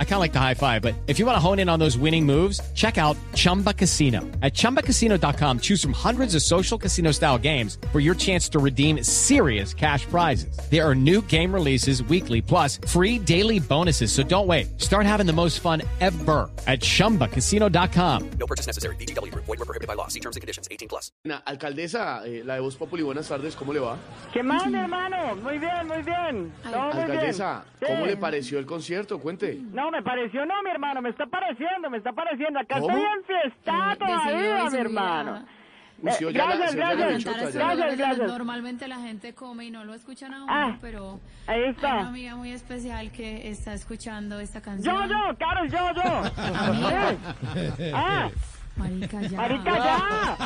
I kind of like the high five, but if you want to hone in on those winning moves, check out Chumba Casino. At ChumbaCasino.com, choose from hundreds of social casino style games for your chance to redeem serious cash prizes. There are new game releases weekly, plus free daily bonuses. So don't wait. Start having the most fun ever at ChumbaCasino.com. No purchase necessary. BGW. Void were prohibited by law. See terms and conditions. 18 plus. Na- Alcaldesa, eh, la de Voz Populi, buenas tardes, ¿cómo le va? ¿Qué más, hermano? Muy bien, muy bien. Todo muy Alcaldesa, bien. ¿cómo Sí. le pareció el concierto? Cuente. No, me pareció no, mi hermano. Me está pareciendo, me está pareciendo. Acá ¿Cómo? estoy en fiesta Decidió todavía, mi hermano. Eh, gracias, la gracias. Gracias, gracias. Normalmente la gente come y no lo escuchan a uno, Ah, pero ahí hay está. una amiga muy especial que está escuchando esta canción. Yo, yo, Carol, yo, yo. Ah, Marica, ya. marica, ya.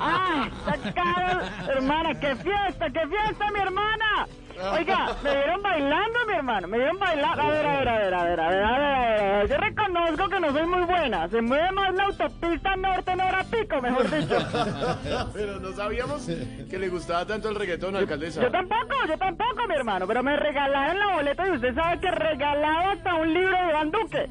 Ah, está Carol. Hermana, qué fiesta, qué fiesta, mi hermana. Oiga, me vieron bailando, mi hermano. Me vieron bailando. A ver, a ver, a ver, a ver, a ver, a ver, a ver. Yo reconozco que no soy muy buena. Se mueve más la autopista norte en hora pico, mejor dicho. Pero no sabíamos que le gustaba tanto el reggaetón, alcaldesa. Yo tampoco, yo tampoco, mi hermano. Pero me regalaron la boleta y usted sabe que regalado hasta un libro de Iván Duque.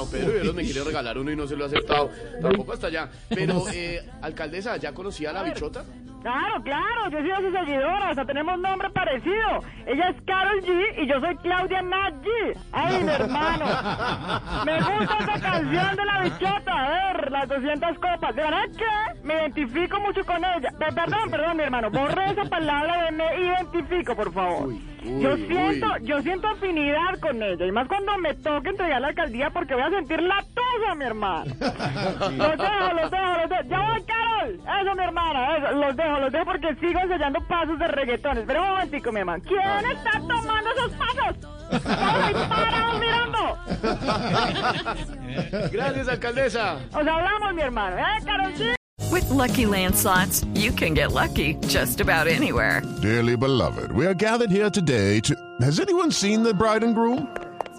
Don Pedro Viveros me quiere regalar uno y no se lo ha aceptado. Tampoco hasta allá. Pero, eh, alcaldesa, ¿ya conocía a la bichota? Claro, claro, yo soy su seguidora, hasta tenemos nombre parecido. Ella es Carol G y yo soy Claudia Nat G. Ay, mi hermano. Me gusta esa canción de la bichota, a ver, las 200 copas. ¿De verdad que me identifico mucho con ella? Pe- perdón, perdón, mi hermano, borre esa palabra de me identifico, por favor. Uy, yo siento, uy. yo siento afinidad con ella, y más cuando me toque entregar la alcaldía porque voy a sentir la tuya, mi hermano. Los dejo, los dejo, los dejo. Ya voy, Carol. Eso, mi hermana, eso. Los dejo, los dejo porque sigo ensayando pasos de reggaetón. Espera un momentico, mi hermano. ¿Quién está tomando esos pasos? Todos ahí parados mirando. Gracias, alcaldesa. Os hablamos, mi hermano. ¿Eh, Carol? Sí. With Lucky Land slots, you can get lucky just about anywhere. Dearly beloved, we are gathered here today to. Has anyone seen the bride and groom?